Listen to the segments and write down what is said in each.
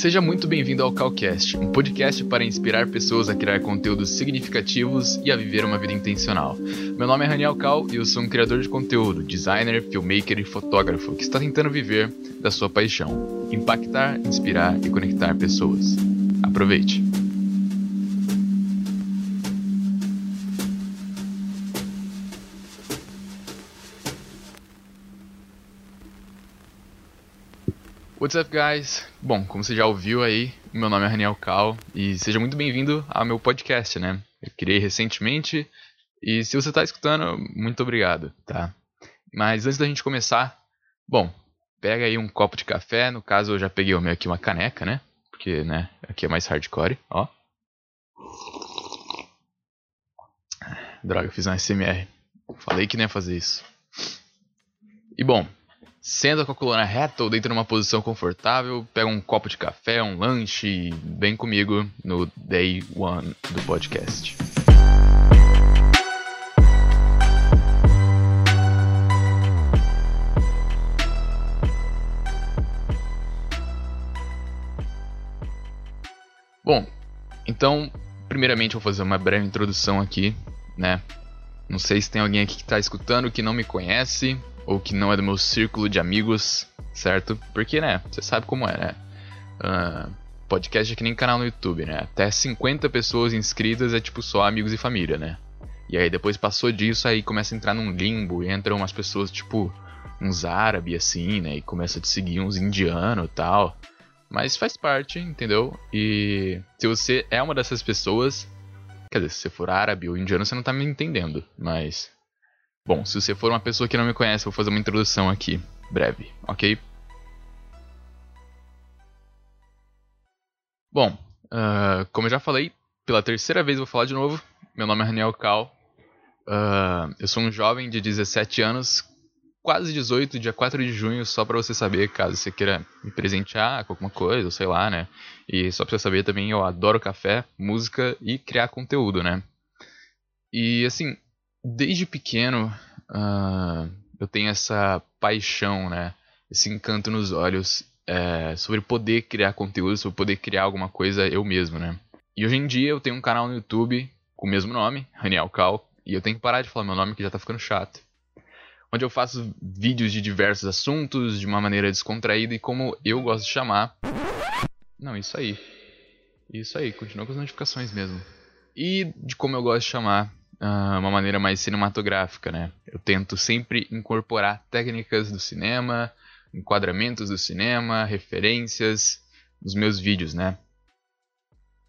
Seja muito bem-vindo ao Calcast, um podcast para inspirar pessoas a criar conteúdos significativos e a viver uma vida intencional. Meu nome é Raniel Cal e eu sou um criador de conteúdo, designer, filmmaker e fotógrafo que está tentando viver da sua paixão, impactar, inspirar e conectar pessoas. Aproveite! What's up, guys? Bom, como você já ouviu aí, meu nome é Raniel Cal e seja muito bem-vindo ao meu podcast, né? Eu criei recentemente e se você está escutando, muito obrigado, tá? Mas antes da gente começar, bom, pega aí um copo de café, no caso eu já peguei o meu aqui uma caneca, né? Porque, né, aqui é mais hardcore, ó. Droga, eu fiz um SMR. Falei que nem ia fazer isso. E bom, Senta com a coluna reta ou deita numa posição confortável, pega um copo de café, um lanche e vem comigo no Day One do podcast. Bom, então, primeiramente eu vou fazer uma breve introdução aqui, né? Não sei se tem alguém aqui que está escutando que não me conhece, ou que não é do meu círculo de amigos, certo? Porque, né, você sabe como é, né? Uh, podcast é que nem canal no YouTube, né? Até 50 pessoas inscritas é tipo só amigos e família, né? E aí depois passou disso, aí começa a entrar num limbo e entram umas pessoas tipo uns árabes assim, né? E começa a te seguir uns indianos e tal. Mas faz parte, entendeu? E se você é uma dessas pessoas, quer dizer, se você for árabe ou indiano, você não tá me entendendo, mas Bom, se você for uma pessoa que não me conhece, vou fazer uma introdução aqui, breve, ok? Bom, uh, como eu já falei, pela terceira vez vou falar de novo. Meu nome é Raniel Cal. Uh, eu sou um jovem de 17 anos, quase 18, dia 4 de junho, só para você saber, caso você queira me presentear com alguma coisa, sei lá, né? E só pra você saber também, eu adoro café, música e criar conteúdo, né? E assim, desde pequeno uh, eu tenho essa paixão, né? Esse encanto nos olhos é, sobre poder criar conteúdo, sobre poder criar alguma coisa eu mesmo, né? E hoje em dia eu tenho um canal no YouTube com o mesmo nome, Raniel Cal, e eu tenho que parar de falar meu nome que já tá ficando chato. Onde eu faço vídeos de diversos assuntos de uma maneira descontraída e como eu gosto de chamar. Não, isso aí. Isso aí, continua com as notificações mesmo. E de como eu gosto de chamar uh, uma maneira mais cinematográfica, né? Eu tento sempre incorporar técnicas do cinema, enquadramentos do cinema, referências nos meus vídeos, né?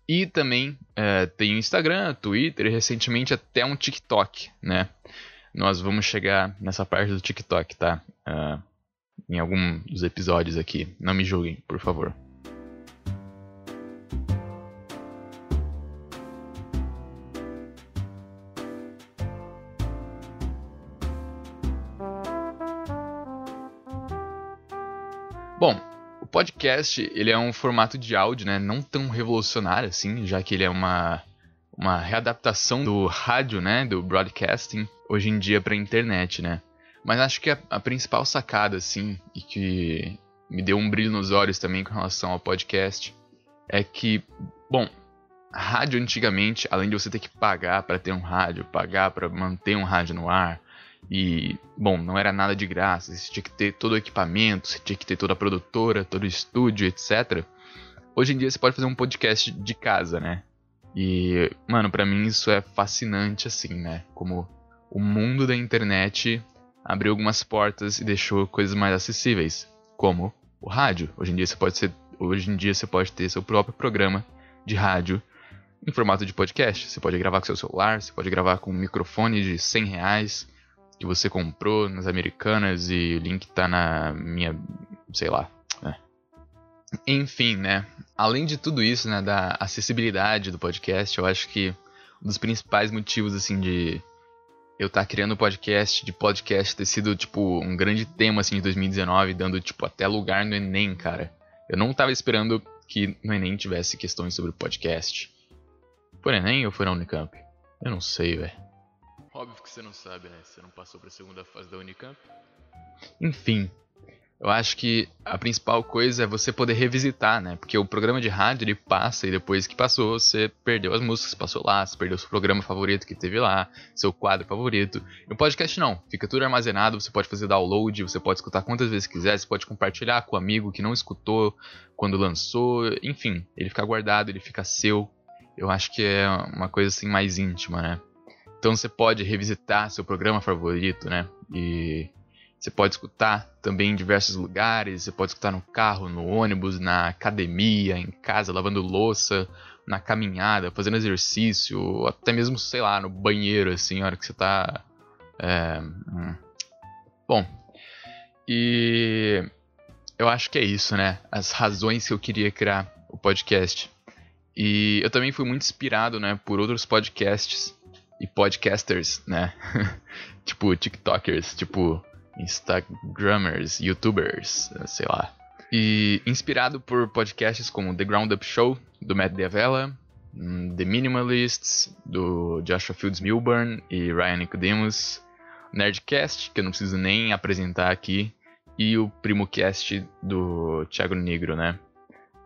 E também uh, tenho Instagram, Twitter e recentemente até um TikTok, né? Nós vamos chegar nessa parte do TikTok, tá? Uh, em algum dos episódios aqui. Não me julguem, por favor. Podcast ele é um formato de áudio, né, não tão revolucionário assim, já que ele é uma uma readaptação do rádio, né, do broadcasting hoje em dia para a internet, né. Mas acho que a, a, principal sacada assim e que me deu um brilho nos olhos também com relação ao podcast é que, bom, rádio antigamente, além de você ter que pagar para ter um rádio, pagar para manter um rádio no ar, e, bom, não era nada de graça, você tinha que ter todo o equipamento, você tinha que ter toda a produtora, todo o estúdio, etc. Hoje em dia você pode fazer um podcast de casa, né? E, mano, para mim isso é fascinante, assim, né? Como o mundo da internet abriu algumas portas e deixou coisas mais acessíveis, como o rádio. Hoje em dia você pode ser, hoje em dia você pode ter seu próprio programa de rádio em formato de podcast. Você pode gravar com seu celular, você pode gravar com um microfone de 100 reais, que você comprou nas americanas e o link tá na minha, sei lá. Né? Enfim, né? Além de tudo isso, né, da acessibilidade do podcast, eu acho que um dos principais motivos assim de eu estar tá criando o podcast, de podcast ter sido tipo um grande tema assim de 2019, dando tipo até lugar no ENEM, cara. Eu não tava esperando que no ENEM tivesse questões sobre podcast. Foi ENEM ou foi na Unicamp? Eu não sei, velho. Óbvio que você não sabe, né? Você não passou para a segunda fase da Unicamp. Enfim, eu acho que a principal coisa é você poder revisitar, né? Porque o programa de rádio ele passa e depois que passou, você perdeu as músicas, passou lá, você perdeu seu programa favorito que teve lá, seu quadro favorito. No podcast não, fica tudo armazenado, você pode fazer download, você pode escutar quantas vezes quiser, você pode compartilhar com o um amigo que não escutou quando lançou, enfim, ele fica guardado, ele fica seu. Eu acho que é uma coisa assim mais íntima, né? Então você pode revisitar seu programa favorito, né? E você pode escutar também em diversos lugares, você pode escutar no carro, no ônibus, na academia, em casa, lavando louça, na caminhada, fazendo exercício, até mesmo, sei lá, no banheiro, assim, a hora que você tá. É... Hum. Bom, e eu acho que é isso, né? As razões que eu queria criar o podcast. E eu também fui muito inspirado, né, por outros podcasts e podcasters, né? tipo TikTokers, tipo Instagramers, YouTubers, sei lá. E inspirado por podcasts como The Ground Up Show, do Matt Diavela, hum, The Minimalists, do Joshua Fields Milburn e Ryan Nicodemus, Nerdcast, que eu não preciso nem apresentar aqui, e o PrimoCast do Thiago Negro, né?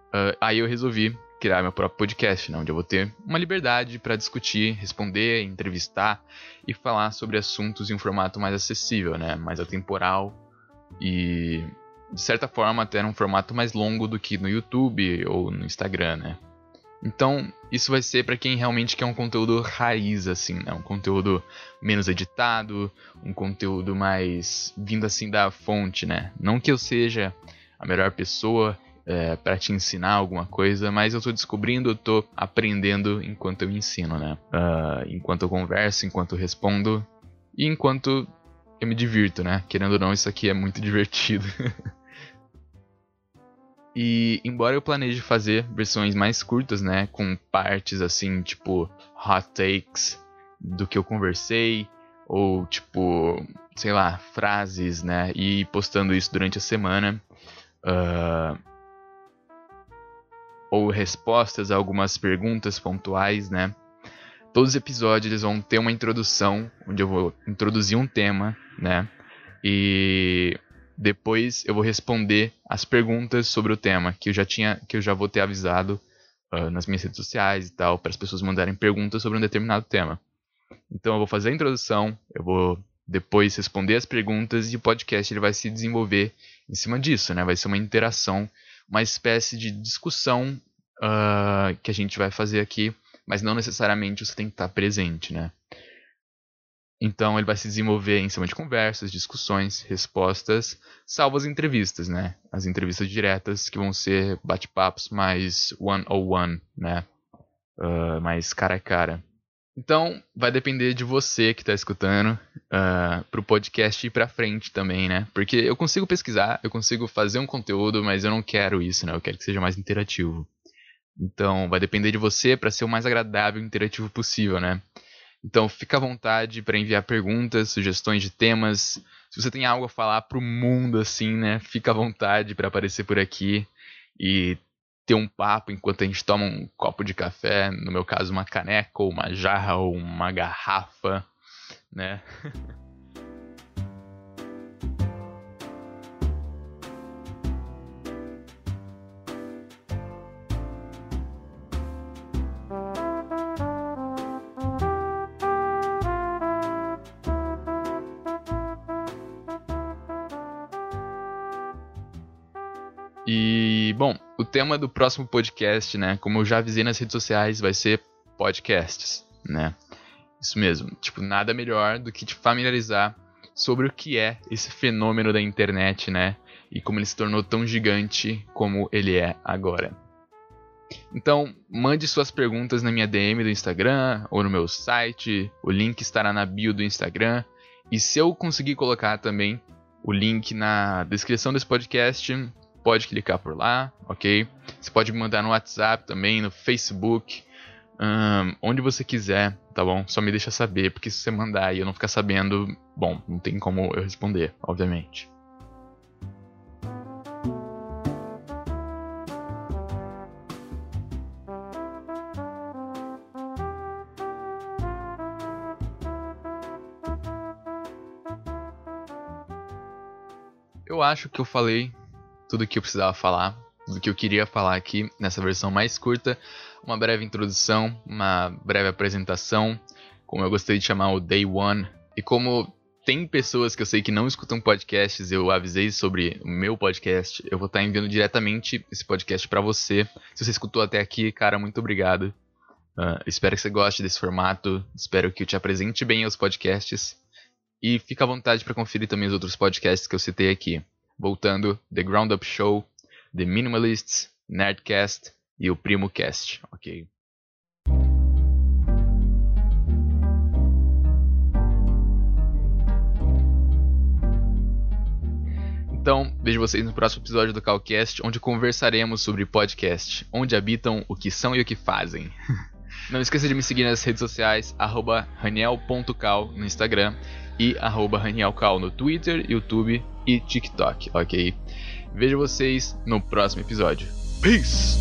Uh, aí eu resolvi criar meu próprio podcast, né, onde eu vou ter uma liberdade para discutir, responder, entrevistar e falar sobre assuntos em um formato mais acessível, né, mais atemporal e de certa forma até num formato mais longo do que no YouTube ou no Instagram, né. Então, isso vai ser para quem realmente quer um conteúdo raiz, assim, né? Um conteúdo menos editado, um conteúdo mais vindo assim da fonte, né? Não que eu seja a melhor pessoa é, para te ensinar alguma coisa, mas eu estou descobrindo, eu estou aprendendo enquanto eu ensino, né? Uh, enquanto eu converso, enquanto eu respondo e enquanto eu me divirto, né? Querendo ou não, isso aqui é muito divertido. e embora eu planeje fazer versões mais curtas, né? Com partes assim, tipo hot takes do que eu conversei, ou tipo, sei lá, frases, né? E postando isso durante a semana. Uh, ou respostas a algumas perguntas pontuais, né? Todos os episódios eles vão ter uma introdução, onde eu vou introduzir um tema, né? E depois eu vou responder as perguntas sobre o tema que eu já tinha, que eu já vou ter avisado uh, nas minhas redes sociais e tal, para as pessoas mandarem perguntas sobre um determinado tema. Então eu vou fazer a introdução, eu vou depois responder as perguntas e o podcast ele vai se desenvolver em cima disso, né? Vai ser uma interação uma espécie de discussão uh, que a gente vai fazer aqui, mas não necessariamente você tem que estar presente, né? Então ele vai se desenvolver em cima de conversas, discussões, respostas, salvo as entrevistas, né? As entrevistas diretas que vão ser bate-papos mais one-on-one, né? Uh, mais cara a cara. Então, vai depender de você que está escutando uh, ah, para o podcast ir para frente também, né? Porque eu consigo pesquisar, eu consigo fazer um conteúdo, mas eu não quero isso, né? Eu quero que seja mais interativo. Então, vai depender de você para ser o mais agradável e interativo possível, né? Então, fica à vontade para enviar perguntas, sugestões de temas. Se você tem algo a falar para o mundo, assim, né? Fica à vontade para aparecer por aqui e ter um papo enquanto a gente toma um copo de café, no meu caso uma caneca ou uma jarra ou uma garrafa, né? o tema do próximo podcast, né? Como eu já avisei nas redes sociais, vai ser podcasts, né? Isso mesmo. Tipo, nada melhor do que te familiarizar sobre o que é esse fenômeno da internet, né? E como ele se tornou tão gigante como ele é agora. Então, mande suas perguntas na minha DM do Instagram ou no meu site. O link estará na bio do Instagram. E se eu conseguir colocar também o link na descrição desse podcast, pode clicar por lá, ok? Você pode me mandar no WhatsApp também, no Facebook, um, onde você quiser, tá bom? Só me deixa saber, porque se você mandar e eu não ficar sabendo, bom, não tem como eu responder, obviamente. eu acho que eu falei tudo o que eu precisava falar, tudo que eu queria falar aqui nessa versão mais curta. Uma breve introdução, uma breve apresentação, como eu gostei de chamar o Day One. E como tem pessoas que eu sei que não escutam podcasts, eu avisei sobre o meu podcast, eu vou estar enviando diretamente esse podcast para você. Se você escutou até aqui, cara, muito obrigado. Uh, espero que você goste desse formato, espero que eu te apresente bem aos podcasts. E fica à vontade para conferir também os outros podcasts que eu citei aqui. Voltando, The Ground Up Show, The Minimalists, Nerdcast e o Primo Cast, ok? Então, vejo vocês no próximo episódio do Calcast, onde conversaremos sobre podcast, onde habitam, o que são e o que fazem. Não esqueça de me seguir nas redes sociais, raniel.cal no Instagram e ranielcal no Twitter, YouTube e TikTok, ok? Vejo vocês no próximo episódio. Peace!